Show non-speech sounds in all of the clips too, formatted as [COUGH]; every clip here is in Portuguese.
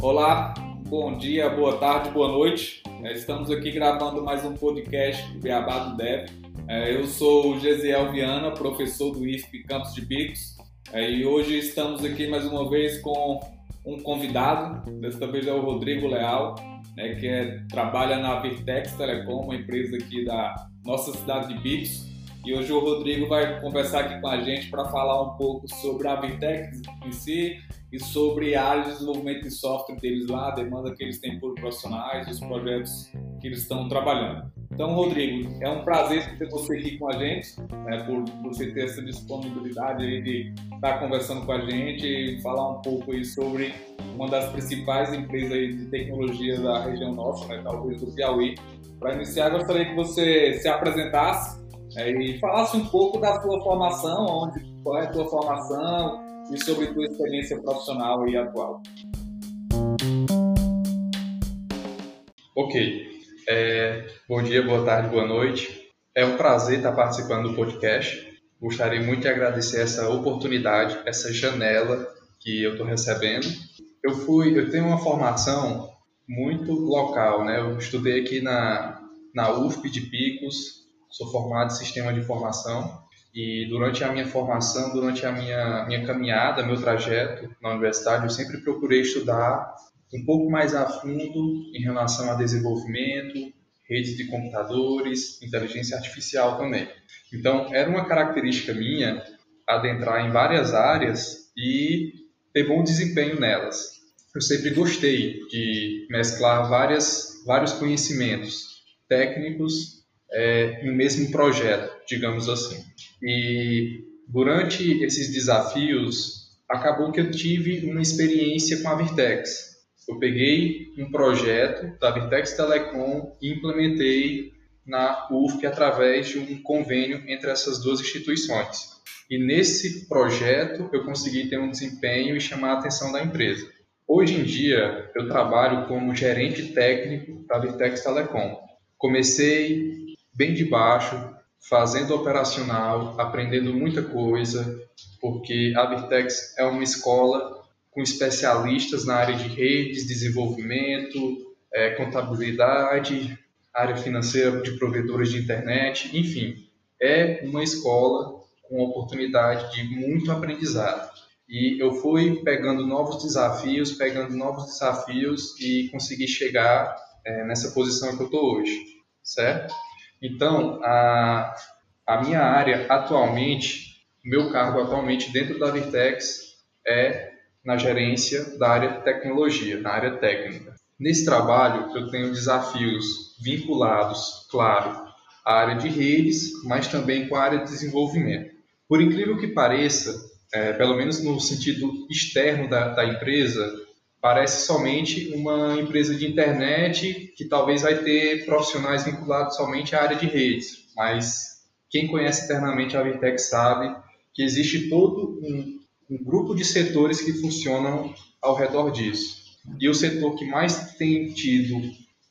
Olá, bom dia, boa tarde, boa noite. É, estamos aqui gravando mais um podcast do Beabá do Dev. É, eu sou o Gesiel Viana, professor do IFP Campos de Bicos, é, e hoje estamos aqui mais uma vez com um convidado, desta vez é o Rodrigo Leal, né, que trabalha na Virtex Telecom, uma empresa aqui da nossa cidade de Bicos. E hoje o Rodrigo vai conversar aqui com a gente para falar um pouco sobre a Virtex em si e sobre a área de desenvolvimento de software deles lá, a demanda que eles têm por profissionais, os projetos que eles estão trabalhando. Então, Rodrigo, é um prazer ter você aqui com a gente, né, por você ter essa disponibilidade de estar conversando com a gente e falar um pouco aí sobre uma das principais empresas de tecnologia da região nossa, né, talvez do Piauí. Para iniciar, gostaria que você se apresentasse e falasse um pouco da sua formação, onde, qual é a sua formação e sobre a sua experiência profissional e atual. Ok. É, bom dia, boa tarde, boa noite. É um prazer estar participando do podcast. Gostaria muito de agradecer essa oportunidade, essa janela que eu estou recebendo. Eu fui, eu tenho uma formação muito local, né? Eu estudei aqui na na UFP de Picos, sou formado em sistema de informação e durante a minha formação, durante a minha minha caminhada, meu trajeto na universidade, eu sempre procurei estudar um pouco mais a fundo em relação a desenvolvimento, redes de computadores, inteligência artificial também. Então, era uma característica minha adentrar em várias áreas e ter bom desempenho nelas. Eu sempre gostei de mesclar várias, vários conhecimentos técnicos é, em um mesmo projeto, digamos assim. E durante esses desafios, acabou que eu tive uma experiência com a Virtex, eu peguei um projeto da Virtex Telecom e implementei na UFP através de um convênio entre essas duas instituições. E nesse projeto eu consegui ter um desempenho e chamar a atenção da empresa. Hoje em dia eu trabalho como gerente técnico da Virtex Telecom. Comecei bem de baixo, fazendo operacional, aprendendo muita coisa, porque a Virtex é uma escola com especialistas na área de redes, desenvolvimento, é, contabilidade, área financeira de provedores de internet, enfim, é uma escola com oportunidade de muito aprendizado. E eu fui pegando novos desafios, pegando novos desafios e consegui chegar é, nessa posição que eu estou hoje, certo? Então, a, a minha área atualmente, meu cargo atualmente dentro da Virtex é na gerência da área de tecnologia, na área técnica. Nesse trabalho, eu tenho desafios vinculados, claro, à área de redes, mas também com a área de desenvolvimento. Por incrível que pareça, é, pelo menos no sentido externo da, da empresa, parece somente uma empresa de internet que talvez vai ter profissionais vinculados somente à área de redes, mas quem conhece internamente a Virtex sabe que existe todo um um grupo de setores que funcionam ao redor disso. E o setor que mais tem tido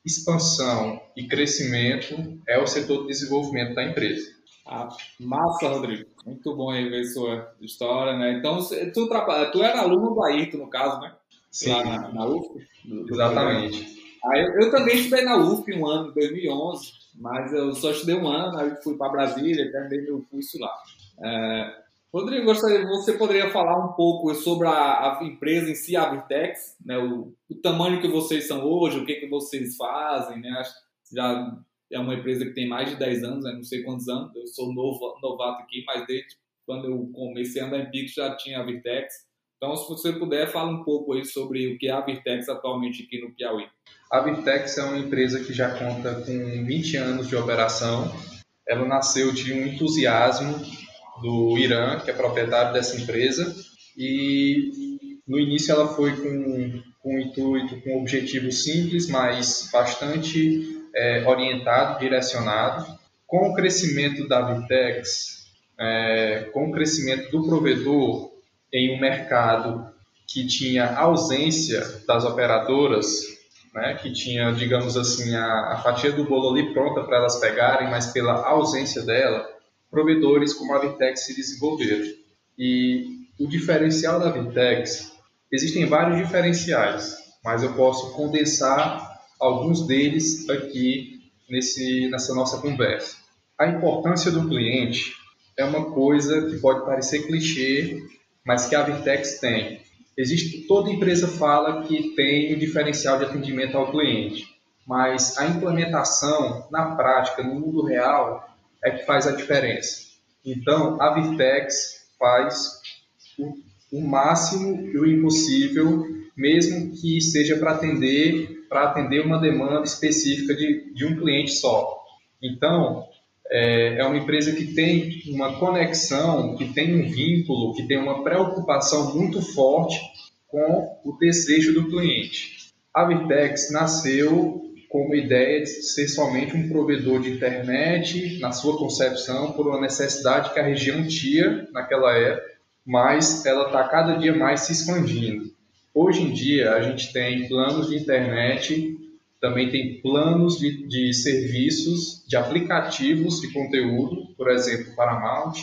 expansão e crescimento é o setor de desenvolvimento da empresa. Ah, massa, Rodrigo. Muito bom aí ver sua história, né? Então, tu, tu era aluno do Ayrton, no caso, né? Sim. Na, na? Do, do Exatamente. Ah, eu, eu, também estudei na UFP um ano, em 2011, mas eu só estudei um ano, aí fui para Brasília, terminei meu curso lá. É, Rodrigo, gostaria, você poderia falar um pouco sobre a, a empresa em si, a Virtex, né, o, o, tamanho que vocês são hoje, o que, que vocês fazem, né? Já é uma empresa que tem mais de 10 anos, né, não sei quantos anos, eu sou novo, novato aqui, mas desde quando eu comecei a andar em Pix já tinha a Virtex. Então, se você puder, fala um pouco aí sobre o que é a Virtex atualmente aqui no Piauí. A Virtex é uma empresa que já conta com 20 anos de operação. Ela nasceu de um entusiasmo do Irã, que é proprietário dessa empresa, e no início ela foi com, com um intuito, com um objetivo simples, mas bastante é, orientado, direcionado. Com o crescimento da Vitex, é, com o crescimento do provedor em um mercado que tinha ausência das operadoras, né, que tinha, digamos assim, a, a fatia do bolo ali pronta para elas pegarem, mas pela ausência dela, provedores como a Vitex se desenvolveram. E o diferencial da Vitex, existem vários diferenciais, mas eu posso condensar alguns deles aqui nesse, nessa nossa conversa. A importância do cliente é uma coisa que pode parecer clichê, mas que a Vitex tem. Existe, toda empresa fala que tem um diferencial de atendimento ao cliente, mas a implementação na prática, no mundo real, é que faz a diferença. Então, a Vitex faz o, o máximo e o impossível, mesmo que seja para atender para atender uma demanda específica de, de um cliente só. Então, é, é uma empresa que tem uma conexão, que tem um vínculo, que tem uma preocupação muito forte com o desejo do cliente. A Vitex nasceu com uma ideia de ser somente um provedor de internet, na sua concepção, por uma necessidade que a região tinha naquela época, mas ela está cada dia mais se expandindo. Hoje em dia, a gente tem planos de internet, também tem planos de, de serviços, de aplicativos de conteúdo, por exemplo, Paramount,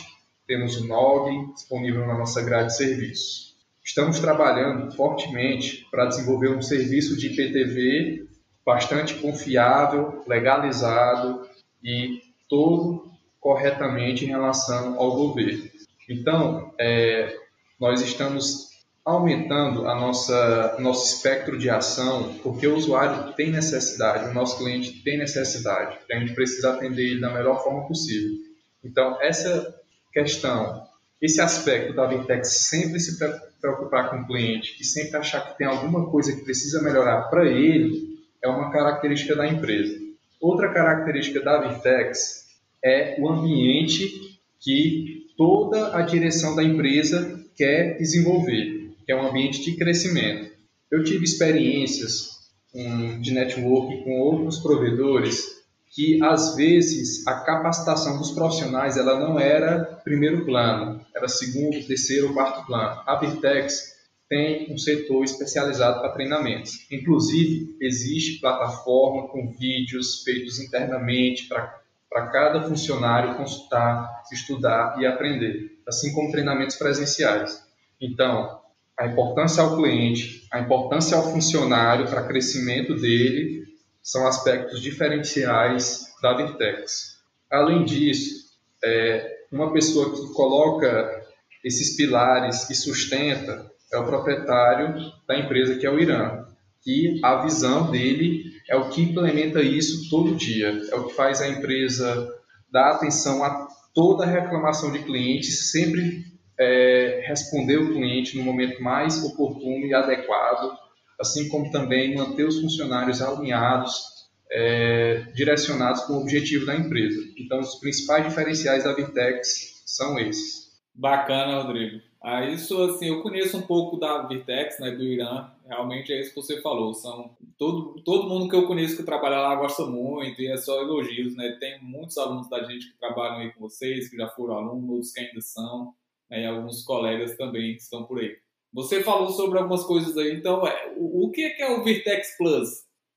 temos o NOG disponível na nossa grade de serviços. Estamos trabalhando fortemente para desenvolver um serviço de IPTV bastante confiável, legalizado e todo corretamente em relação ao governo. Então, é, nós estamos aumentando a nossa nosso espectro de ação, porque o usuário tem necessidade, o nosso cliente tem necessidade, a gente precisa atender ele da melhor forma possível. Então, essa questão, esse aspecto da Virtex sempre se preocupar com o cliente e sempre achar que tem alguma coisa que precisa melhorar para ele, é uma característica da empresa. Outra característica da Virtex é o ambiente que toda a direção da empresa quer desenvolver é um ambiente de crescimento. Eu tive experiências um, de network com outros provedores que às vezes a capacitação dos profissionais ela não era primeiro plano, era segundo, terceiro quarto plano. A Virtex tem um setor especializado para treinamentos. Inclusive, existe plataforma com vídeos feitos internamente para cada funcionário consultar, estudar e aprender, assim como treinamentos presenciais. Então, a importância ao cliente, a importância ao funcionário para crescimento dele são aspectos diferenciais da Virtex. Além disso, é, uma pessoa que coloca esses pilares e sustenta é o proprietário da empresa, que é o Irã. E a visão dele é o que implementa isso todo dia, é o que faz a empresa dar atenção a toda reclamação de clientes, sempre é, responder o cliente no momento mais oportuno e adequado, assim como também manter os funcionários alinhados, é, direcionados com o objetivo da empresa. Então, os principais diferenciais da Virtex são esses. Bacana, Rodrigo. Ah, isso, assim, eu conheço um pouco da Virtex, né, do Irã. Realmente é isso que você falou. São todo, todo mundo que eu conheço que trabalha lá gosta muito e é só elogios, né? Tem muitos alunos da gente que trabalham aí com vocês, que já foram alunos, que ainda são né, e alguns colegas também que estão por aí. Você falou sobre algumas coisas aí, então é, o, o que é o Virtex Plus?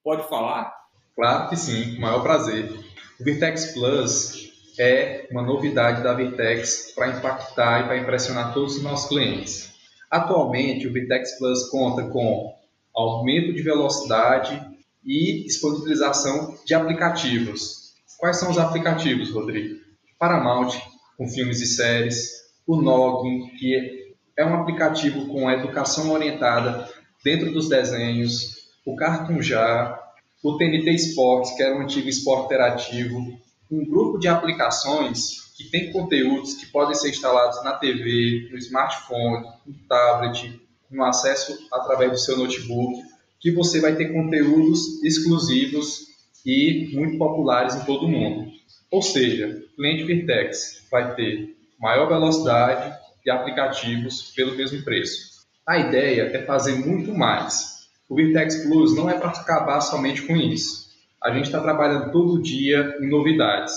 Pode falar? Claro que sim, com o maior prazer. O Virtex Plus é uma novidade da Virtex para impactar e para impressionar todos os nossos clientes. Atualmente, o Virtex Plus conta com aumento de velocidade e disponibilização de aplicativos. Quais são os aplicativos, Rodrigo? Paramount, com filmes e séries, o Noggin, que é um aplicativo com educação orientada dentro dos desenhos, o Cartoon Já, o TNT Sports, que era um antigo esporte interativo, um grupo de aplicações que tem conteúdos que podem ser instalados na TV, no smartphone, no tablet, no acesso através do seu notebook, que você vai ter conteúdos exclusivos e muito populares em todo o mundo. Ou seja, o cliente Virtex vai ter maior velocidade e aplicativos pelo mesmo preço. A ideia é fazer muito mais. O Virtex Plus não é para acabar somente com isso. A gente está trabalhando todo dia em novidades.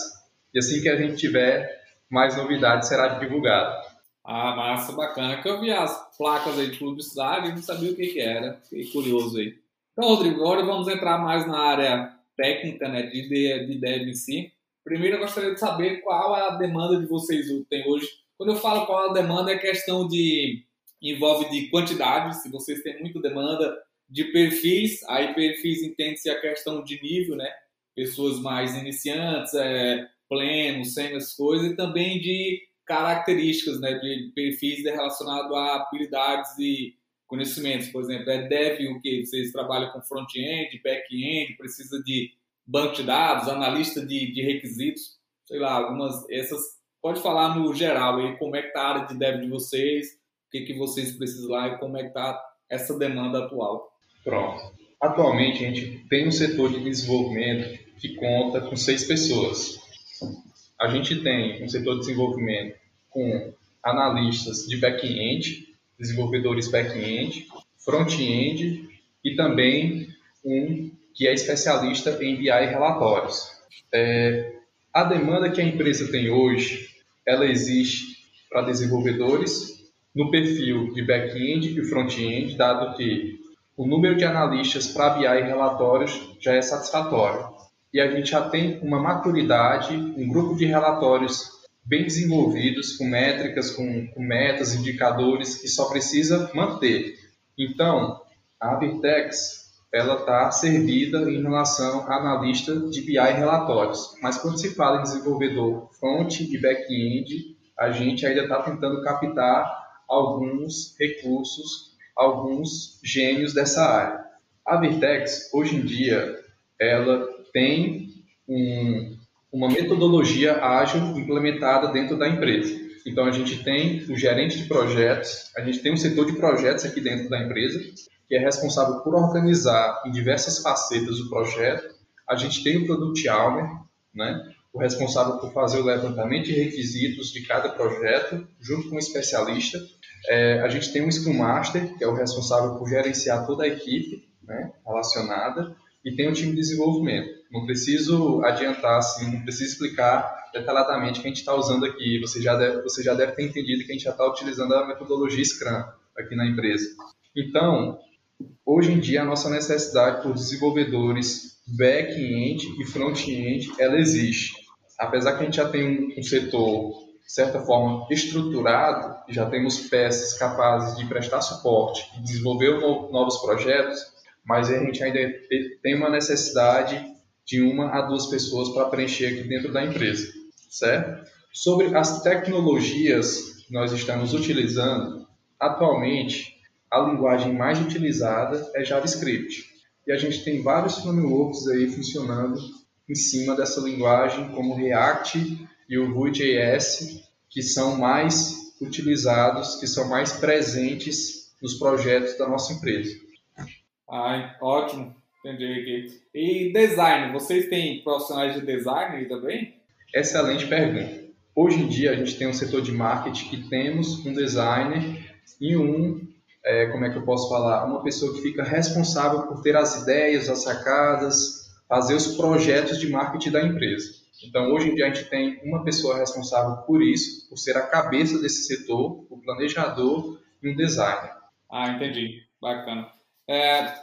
E assim que a gente tiver mais novidades, será divulgado. Ah, massa, bacana. Que eu vi as placas aí de publicidade e não sabia o que, que era. Fiquei curioso aí. Então, Rodrigo, agora vamos entrar mais na área técnica, né, de, de dev em si. Primeiro, eu gostaria de saber qual é a demanda de vocês tem hoje Quando eu falo qual a demanda, é questão de envolve de quantidade, se vocês têm muita demanda, de perfis, aí perfis entende-se a questão de nível, né? Pessoas mais iniciantes, é, sem as coisas, e também de características, né? De perfis relacionados a habilidades e conhecimentos. Por exemplo, é dev o que? Vocês trabalham com front-end, back-end, precisa de banco de dados, analista de, de requisitos, sei lá, algumas essas. Pode falar no geral aí como é que tá a área de dev de vocês, o que, que vocês precisam lá e como é que tá essa demanda atual. Pronto. Atualmente a gente tem um setor de desenvolvimento que conta com seis pessoas. A gente tem um setor de desenvolvimento com analistas de back-end, desenvolvedores back-end, front-end e também um que é especialista em BI relatórios. É, a demanda que a empresa tem hoje, ela existe para desenvolvedores no perfil de back-end e front-end, dado que o número de analistas para BI e relatórios já é satisfatório. E a gente já tem uma maturidade, um grupo de relatórios bem desenvolvidos, com métricas, com, com metas, indicadores, que só precisa manter. Então, a Virtex ela está servida em relação a analista de BI e relatórios. Mas quando se fala em desenvolvedor front e back-end, a gente ainda está tentando captar alguns recursos alguns gênios dessa área. A Virtex, hoje em dia, ela tem um, uma metodologia ágil implementada dentro da empresa. Então, a gente tem o gerente de projetos, a gente tem um setor de projetos aqui dentro da empresa, que é responsável por organizar em diversas facetas o projeto. A gente tem o Product Owner, né, o responsável por fazer o levantamento de requisitos de cada projeto, junto com um especialista. É, a gente tem um Scrum Master, que é o responsável por gerenciar toda a equipe né, relacionada, e tem um time de desenvolvimento. Não preciso adiantar, assim, não preciso explicar detalhadamente o que a gente está usando aqui. Você já, deve, você já deve ter entendido que a gente já está utilizando a metodologia Scrum aqui na empresa. Então, hoje em dia, a nossa necessidade por desenvolvedores back-end e front-end, ela existe. Apesar que a gente já tem um, setor de certa forma, estruturado, já temos peças capazes de prestar suporte e desenvolver novos projetos, mas a gente ainda tem uma necessidade de uma a duas pessoas para preencher aqui dentro da empresa, certo? Sobre as tecnologias que nós estamos utilizando, atualmente a linguagem mais utilizada é JavaScript. E a gente tem vários frameworks aí funcionando em cima dessa linguagem, como React e o Vue.js, que são mais utilizados, que são mais presentes nos projetos da nossa empresa. Ah, ótimo, entendi aqui. E design, vocês têm profissionais de design também? Excelente pergunta. Hoje em dia a gente tem um setor de marketing que temos um designer e um, é, como é que eu posso falar, uma pessoa que fica responsável por ter as ideias, as sacadas, fazer os projetos de marketing da empresa. Então, hoje em dia, a gente tem uma pessoa responsável por isso, por ser a cabeça desse setor, o planejador e um designer. Ah, entendi. Bacana. É,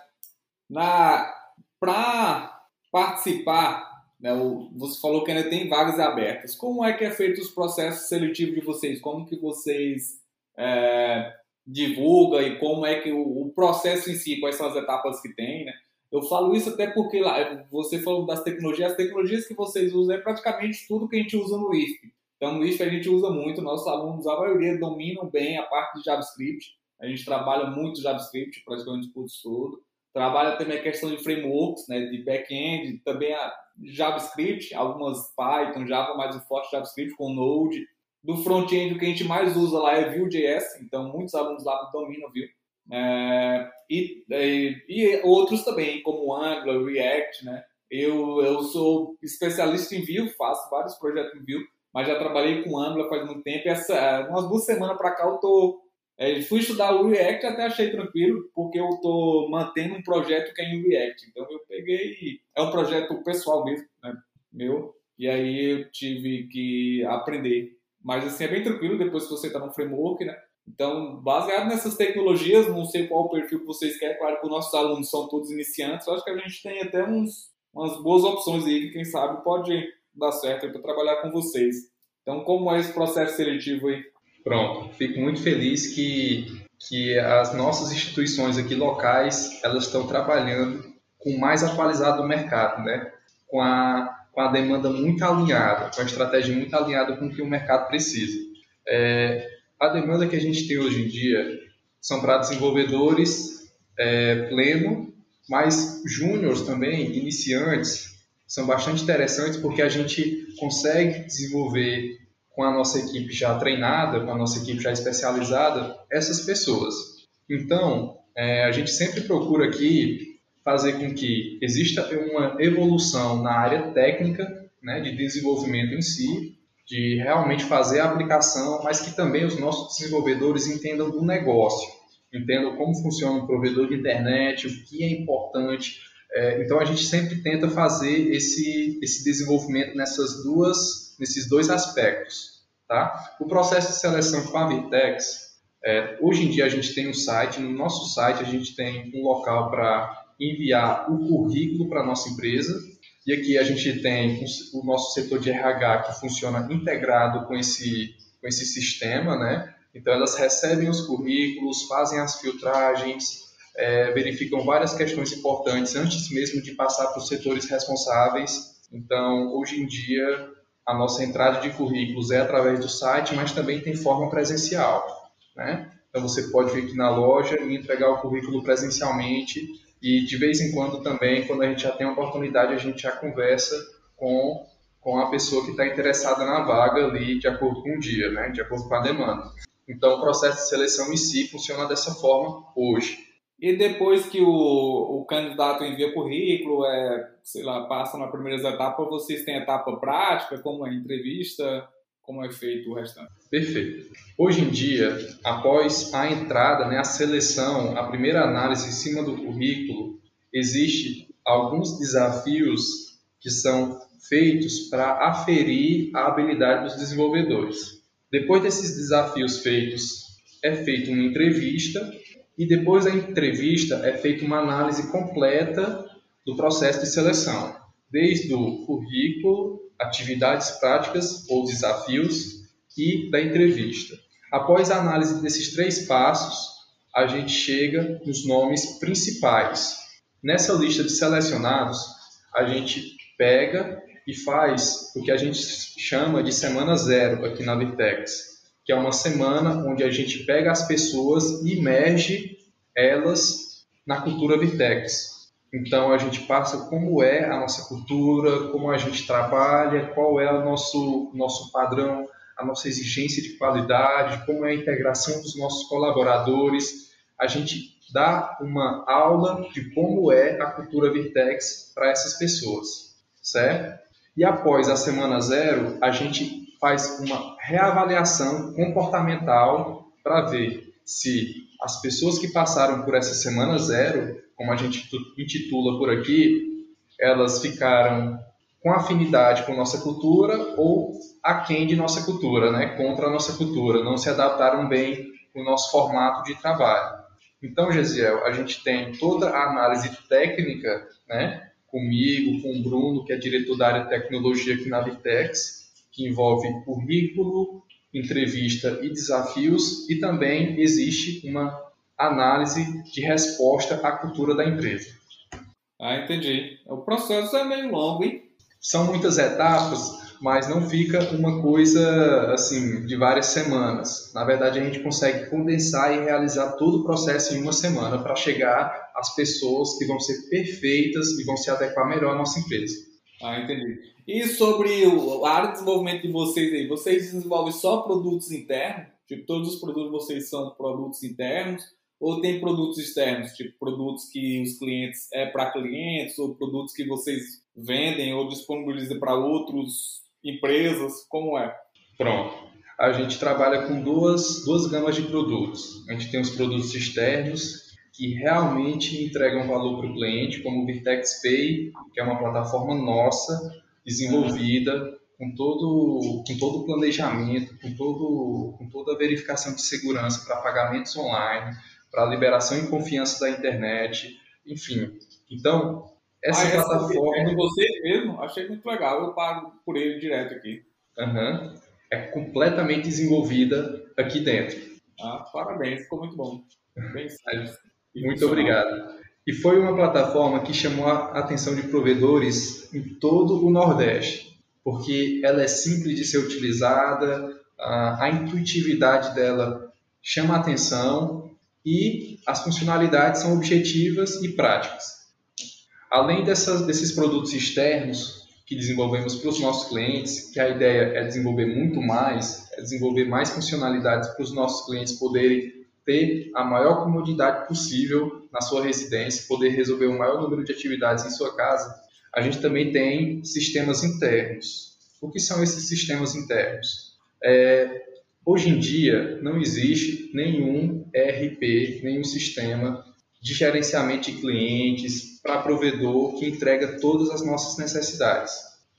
Para participar, né, você falou que ainda tem vagas abertas. Como é que é feito os processos seletivos de vocês? Como que vocês é, divulgam e como é que o, o processo em si, quais são as etapas que tem, né? Eu falo isso até porque lá, você falou das tecnologias, as tecnologias que vocês usam é praticamente tudo que a gente usa no ISP. Então, no ISP a gente usa muito, nossos alunos, a maioria dominam bem a parte de JavaScript. A gente trabalha muito JavaScript, praticamente tudo todo. Trabalha também a questão de frameworks, né, de back-end, também a JavaScript, algumas Python, Java, mais o forte JavaScript com Node. Do front-end, o que a gente mais usa lá é Vue.js, então muitos alunos lá dominam Vue. É, e, e, e, outros também, como Angular, React, né? Eu, eu sou especialista em Vue, faço vários projetos em Vue, mas já trabalhei com Angular faz muito tempo. Essa, umas duas semanas para cá eu tô, é, fui estudar o React até achei tranquilo, porque eu tô mantendo um projeto que é em React. Então eu peguei, é um projeto pessoal mesmo, né? Meu, e aí eu tive que aprender. Mas assim, é bem tranquilo depois que você está no framework, né? Então, baseado nessas tecnologias, não sei qual o perfil que vocês querem, claro que os nossos alunos são todos iniciantes, eu acho que a gente tem até uns, umas boas opções aí que, quem sabe, pode dar certo para trabalhar com vocês. Então, como é esse processo seletivo aí? Pronto, fico muito feliz que, que as nossas instituições aqui locais, elas estão trabalhando com o mais atualizado do mercado, né? Com a, com a demanda muito alinhada, com a estratégia muito alinhada com o que o mercado precisa. É, a demanda que a gente tem hoje em dia são para desenvolvedores é, pleno, mas júniores também, iniciantes, são bastante interessantes porque a gente consegue desenvolver com a nossa equipe já treinada, com a nossa equipe já especializada, essas pessoas. Então, é, a gente sempre procura aqui fazer com que exista uma evolução na área técnica, né, de desenvolvimento em si, de realmente fazer a aplicação, mas que também os nossos desenvolvedores entendam do negócio, entendam como funciona o provedor de internet, o que é importante. É, então a gente sempre tenta fazer esse, esse desenvolvimento nessas duas, nesses dois aspectos. Tá? O processo de seleção com a Virtex, é, hoje em dia a gente tem um site, no nosso site a gente tem um local para enviar o currículo para a nossa empresa, e aqui a gente tem o nosso setor de RH que funciona integrado com esse, com esse sistema, né? Então elas recebem os currículos, fazem as filtragens, é, verificam várias questões importantes antes mesmo de passar para os setores responsáveis. Então, hoje em dia, a nossa entrada de currículos é através do site, mas também tem forma presencial, né? Então você pode vir aqui na loja e entregar o currículo presencialmente e de vez em quando também, quando a gente já tem a oportunidade, a gente já conversa com, com a pessoa que está interessada na vaga ali, de acordo com o dia, né? de acordo com a demanda. Então, o processo de seleção em si funciona dessa forma hoje. E depois que o, o candidato envia currículo, é, sei lá, passa na primeira etapa, vocês têm etapa prática, como é entrevista, como é feito o restante? Perfeito. Hoje em dia, após a entrada, né, a seleção, a primeira análise em cima do currículo, existe alguns desafios que são feitos para aferir a habilidade dos desenvolvedores. Depois desses desafios feitos, é feita uma entrevista e depois da entrevista é feita uma análise completa do processo de seleção, desde o currículo atividades práticas ou desafios e da entrevista. Após a análise desses três passos, a gente chega nos nomes principais. Nessa lista de selecionados, a gente pega e faz o que a gente chama de semana zero aqui na Vitex, que é uma semana onde a gente pega as pessoas e imerge elas na cultura Vitex. Então a gente passa como é a nossa cultura, como a gente trabalha, qual é o nosso, nosso padrão, a nossa exigência de qualidade, como é a integração dos nossos colaboradores. A gente dá uma aula de como é a cultura Virtex para essas pessoas, certo? E após a semana zero, a gente faz uma reavaliação comportamental para ver se as pessoas que passaram por essa semana zero como a gente intitula por aqui, elas ficaram com afinidade com nossa cultura ou aquém de nossa cultura, né? contra a nossa cultura, não se adaptaram bem com o nosso formato de trabalho. Então, Gesiel, a gente tem toda a análise técnica, né? comigo, com o Bruno, que é diretor da área de tecnologia aqui na Vitex, que envolve currículo, entrevista e desafios, e também existe uma análise de resposta à cultura da empresa. Ah, entendi. O processo é meio longo, hein? São muitas etapas, mas não fica uma coisa assim de várias semanas. Na verdade, a gente consegue condensar e realizar todo o processo em uma semana para chegar às pessoas que vão ser perfeitas e vão se adequar melhor à nossa empresa. Ah, entendi. E sobre o, a área de desenvolvimento de vocês aí, vocês desenvolvem só produtos internos? Tipo, todos os produtos de vocês são produtos internos? Ou tem produtos externos, tipo produtos que os clientes é para clientes, ou produtos que vocês vendem ou disponibilizam para outras empresas? Como é? Pronto. A gente trabalha com duas, duas gamas de produtos. A gente tem os produtos externos, que realmente entregam valor para o cliente, como o Virtex Pay, que é uma plataforma nossa, desenvolvida com todo, com todo o planejamento, com, todo, com toda a verificação de segurança para pagamentos online, para liberação em confiança da internet, enfim. Então, essa ah, plataforma. É de você mesmo? Achei muito legal, eu pago por ele direto aqui. Uhum. é completamente desenvolvida aqui dentro. Ah, parabéns, ficou muito bom. Bem [LAUGHS] Muito obrigado. E foi uma plataforma que chamou a atenção de provedores em todo o Nordeste, porque ela é simples de ser utilizada, a intuitividade dela chama a atenção e as funcionalidades são objetivas e práticas. Além dessas, desses produtos externos que desenvolvemos para os nossos clientes, que a ideia é desenvolver muito mais, é desenvolver mais funcionalidades para os nossos clientes poderem ter a maior comodidade possível na sua residência, poder resolver o maior número de atividades em sua casa, a gente também tem sistemas internos. O que são esses sistemas internos? É, hoje em dia, não existe nenhum ERP, nenhum sistema de gerenciamento de clientes para provedor que entrega todas as nossas necessidades.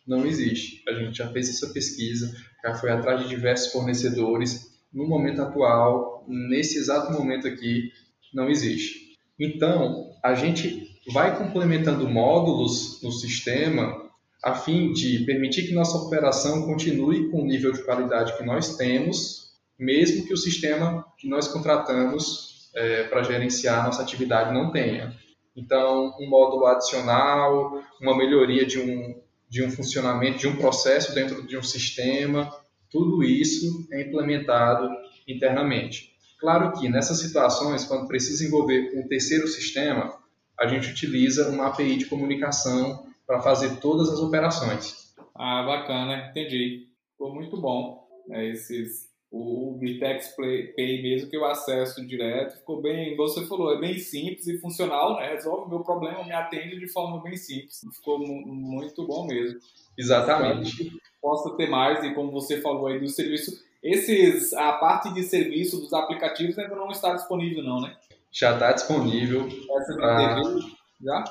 Não existe. A gente já fez essa pesquisa, já foi atrás de diversos fornecedores. No momento atual, nesse exato momento aqui, não existe. Então, a gente vai complementando módulos no sistema a fim de permitir que nossa operação continue com o nível de qualidade que nós temos, mesmo que o sistema que nós contratamos é, para gerenciar nossa atividade não tenha. Então, um módulo adicional, uma melhoria de um, de um funcionamento, de um processo dentro de um sistema, tudo isso é implementado internamente. Claro que nessas situações, quando precisa envolver um terceiro sistema, a gente utiliza uma API de comunicação para fazer todas as operações. Ah, bacana, entendi. Ficou muito bom. É, esses, o Vitex Pay mesmo que eu acesso direto, ficou bem, você falou, é bem simples e funcional, né? resolve o meu problema, me atende de forma bem simples. Ficou muito bom mesmo. Exatamente. Possa ter mais, e como você falou aí do serviço, esses, a parte de serviço dos aplicativos ainda não está disponível não, né? Já está disponível. Essa IPTV, já?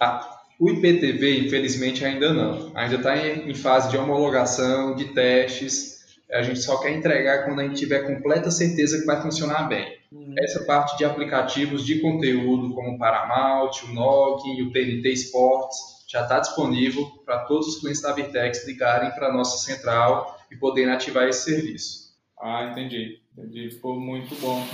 Ah, o IPTV, infelizmente, ainda não. Ainda está em, fase de homologação, de testes, a gente só quer entregar quando a gente tiver completa certeza que vai funcionar bem. Uhum. Essa parte de aplicativos de conteúdo, como o Paramount, o Nokia, o TNT Sports, já está disponível para todos os clientes da Virtex ligarem para a nossa central e poderem ativar esse serviço. Ah, entendi. Entendi. Ficou muito bom.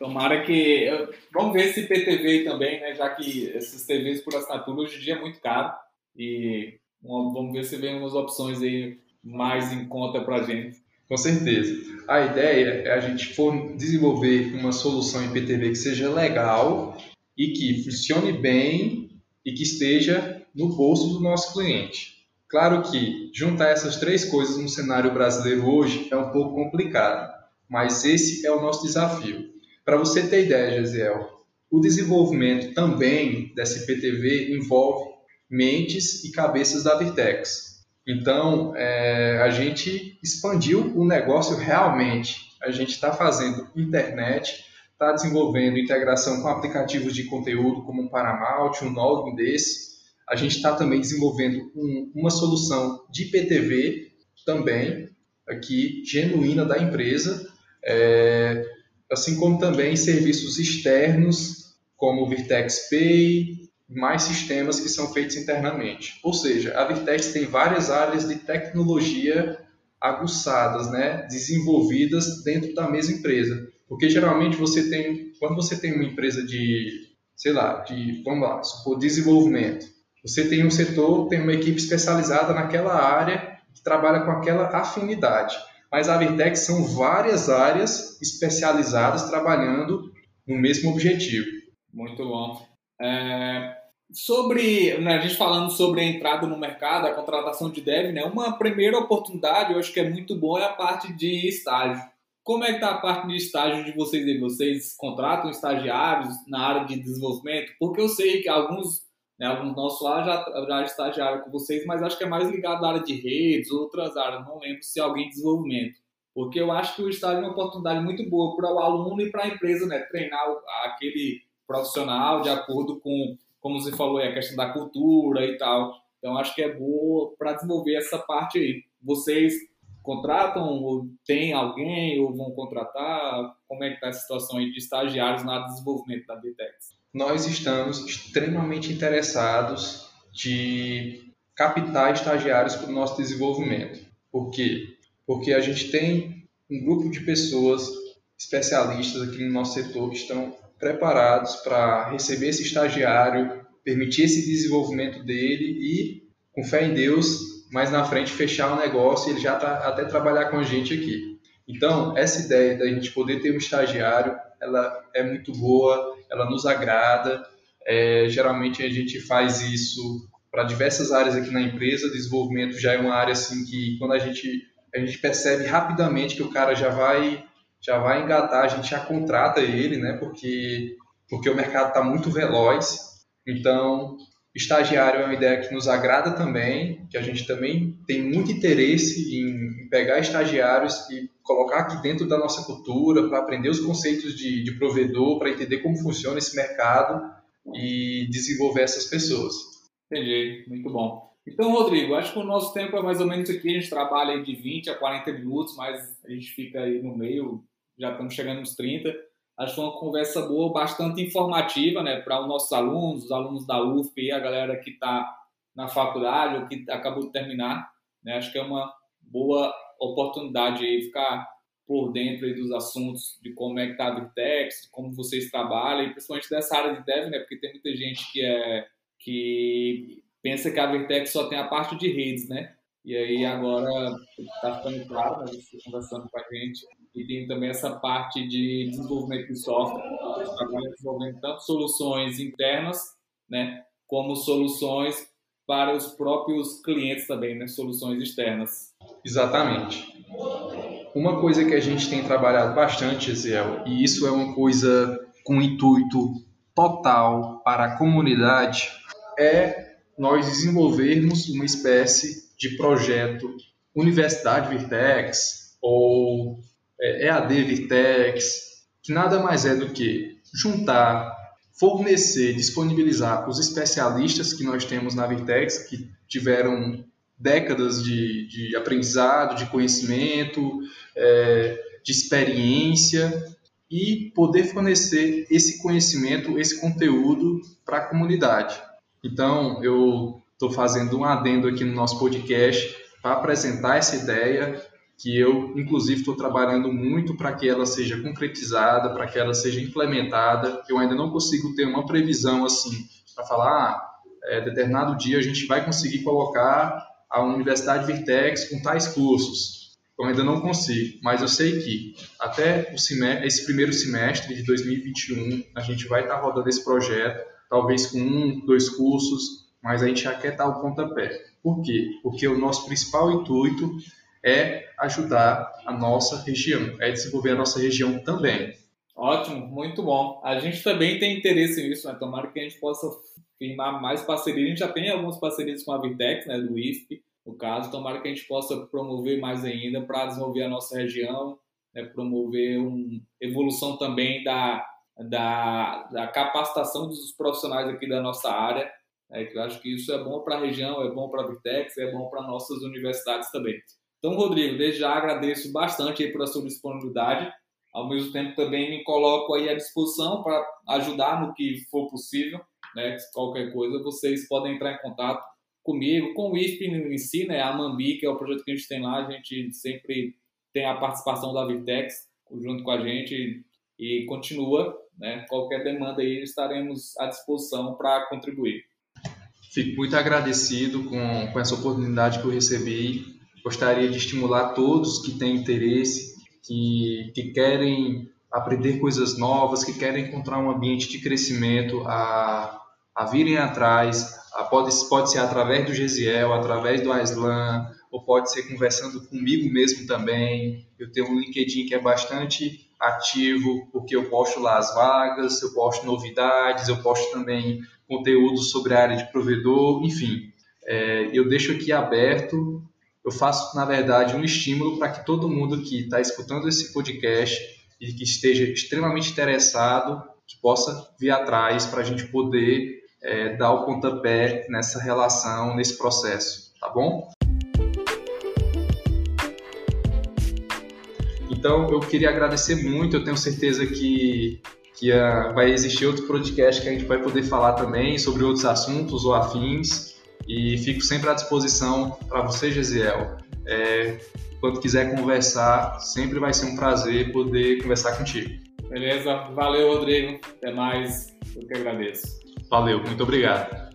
Tomara que. Vamos ver esse PTV também, né? Já que esses TVs por assinatura hoje em dia é muito caro. E vamos ver se vem umas opções aí mais em conta para a gente. Com certeza. A ideia é a gente for desenvolver uma solução em PTV que seja legal e que funcione bem e que esteja no bolso do nosso cliente. Claro que juntar essas três coisas no cenário brasileiro hoje é um pouco complicado, mas esse é o nosso desafio. Para você ter ideia, Gesiel, o desenvolvimento também dessa PTV envolve mentes e cabeças da Virtex. Então, é, a gente expandiu o negócio realmente. A gente está fazendo internet, está desenvolvendo integração com aplicativos de conteúdo como o Paramount, um Nogin desse. A gente está também desenvolvendo um, uma solução de PTV também, aqui, genuína da empresa, é, assim como também serviços externos, como o Virtex Pay, mais sistemas que são feitos internamente. Ou seja, a Virtex tem várias áreas de tecnologia aguçadas, né, desenvolvidas dentro da mesma empresa. Porque geralmente você tem, quando você tem uma empresa de, sei lá, de, vamos lá, supor, desenvolvimento, você tem um setor, tem uma equipe especializada naquela área que trabalha com aquela afinidade. Mas a Virtex são várias áreas especializadas trabalhando no mesmo objetivo. Muito bom. É, Sobre, né, a gente falando sobre a entrada no mercado, a contratação de dev, né, uma primeira oportunidade, eu acho que é muito bom, é a parte de estágio. Como é que está a parte de estágio de vocês? Vocês contratam estagiários na área de desenvolvimento? Porque eu sei que alguns, né, alguns nossos lá já, já estagiaram com vocês, mas acho que é mais ligado à área de redes, outras áreas, não lembro se é alguém de desenvolvimento. Porque eu acho que o estágio é uma oportunidade muito boa para o aluno e para a empresa, né, treinar aquele profissional de acordo com como você falou, a questão da cultura e tal. Então, acho que é boa para desenvolver essa parte aí. Vocês contratam ou tem alguém ou vão contratar? Como é que está a situação aí de estagiários no desenvolvimento da Bitex? Nós estamos extremamente interessados de captar estagiários para o nosso desenvolvimento. Por quê? porque a gente tem um grupo de pessoas especialistas aqui no nosso setor que estão preparados para receber esse estagiário, permitir esse desenvolvimento dele e, com fé em Deus, mais na frente fechar o negócio e ele já tá, até trabalhar com a gente aqui. Então, essa ideia da gente poder ter um estagiário, ela é muito boa, ela nos agrada. É, geralmente a gente faz isso para diversas áreas aqui na empresa. Desenvolvimento já é uma área assim que quando a gente a gente percebe rapidamente que o cara já vai já vai engatar, a gente já contrata ele, né? Porque porque o mercado está muito veloz. Então Estagiário é uma ideia que nos agrada também, que a gente também tem muito interesse em pegar estagiários e colocar aqui dentro da nossa cultura para aprender os conceitos de, de provedor, para entender como funciona esse mercado e desenvolver essas pessoas. Entendi, muito bom. Então, Rodrigo, acho que o nosso tempo é mais ou menos aqui, a gente trabalha de 20 a 40 minutos, mas a gente fica aí no meio, já estamos chegando nos 30. Acho que foi uma conversa boa, bastante informativa, né, para os nossos alunos, os alunos da UFP e a galera que está na faculdade ou que acabou de terminar. Né, acho que é uma boa oportunidade aí ficar por dentro dos assuntos de como é que está a Virtex, como vocês trabalham, e principalmente dessa área de dev, né, porque tem muita gente que é que pensa que a Virtex só tem a parte de redes, né? E aí agora está ficando claro, né, você conversando com a gente, e tem também essa parte de desenvolvimento de software. A gente trabalha desenvolvendo tanto soluções internas, né, como soluções para os próprios clientes também, né, soluções externas. Exatamente. Uma coisa que a gente tem trabalhado bastante, Eziel, e isso é uma coisa com intuito total para a comunidade, é nós desenvolvermos uma espécie de projeto Universidade Virtex ou é, é Virtex, que nada mais é do que juntar, fornecer, disponibilizar os especialistas que nós temos na Virtex, que tiveram décadas de, de aprendizado, de conhecimento, é, de experiência, e poder fornecer esse conhecimento, esse conteúdo para a comunidade. Então, eu estou fazendo um adendo aqui no nosso podcast para apresentar essa ideia que eu, inclusive, estou trabalhando muito para que ela seja concretizada, para que ela seja implementada. Eu ainda não consigo ter uma previsão assim para falar, ah, é, determinado dia a gente vai conseguir colocar a Universidade Virtex com tais cursos. Eu ainda não consigo, mas eu sei que até esse primeiro semestre de 2021 a gente vai estar tá rodando esse projeto, talvez com um, dois cursos, mas a gente já quer dar o pontapé. Por quê? Porque o nosso principal intuito é ajudar a nossa região, é desenvolver a nossa região também. Ótimo, muito bom. A gente também tem interesse nisso, né? Tomara que a gente possa firmar mais parcerias. A gente já tem algumas parcerias com a Vitex, né, do IFP, no caso. Tomara que a gente possa promover mais ainda para desenvolver a nossa região, né, promover uma evolução também da, da, da capacitação dos profissionais aqui da nossa área. É, eu acho que isso é bom para a região, é bom para a Vitex, é bom para nossas universidades também. Então, Rodrigo, desde já agradeço bastante aí pela sua disponibilidade. Ao mesmo tempo, também me coloco aí à disposição para ajudar no que for possível. Né? Qualquer coisa, vocês podem entrar em contato comigo, com o ISP em si, né? a Mambi, que é o projeto que a gente tem lá. A gente sempre tem a participação da Virtex junto com a gente e continua. Né? Qualquer demanda aí, estaremos à disposição para contribuir. Fico muito agradecido com, com essa oportunidade que eu recebi Gostaria de estimular todos que têm interesse, que, que querem aprender coisas novas, que querem encontrar um ambiente de crescimento, a, a virem atrás. A, pode, pode ser através do Gesiel, através do Aislan, ou pode ser conversando comigo mesmo também. Eu tenho um LinkedIn que é bastante ativo, porque eu posto lá as vagas, eu posto novidades, eu posto também conteúdo sobre a área de provedor, enfim. É, eu deixo aqui aberto eu faço, na verdade, um estímulo para que todo mundo que está escutando esse podcast e que esteja extremamente interessado, que possa vir atrás para a gente poder é, dar o pontapé nessa relação, nesse processo, tá bom? Então, eu queria agradecer muito, eu tenho certeza que, que uh, vai existir outro podcast que a gente vai poder falar também sobre outros assuntos ou afins e fico sempre à disposição para você, Gesiel. É, quando quiser conversar, sempre vai ser um prazer poder conversar contigo. Beleza, valeu Rodrigo, até mais, eu que agradeço. Valeu, muito obrigado.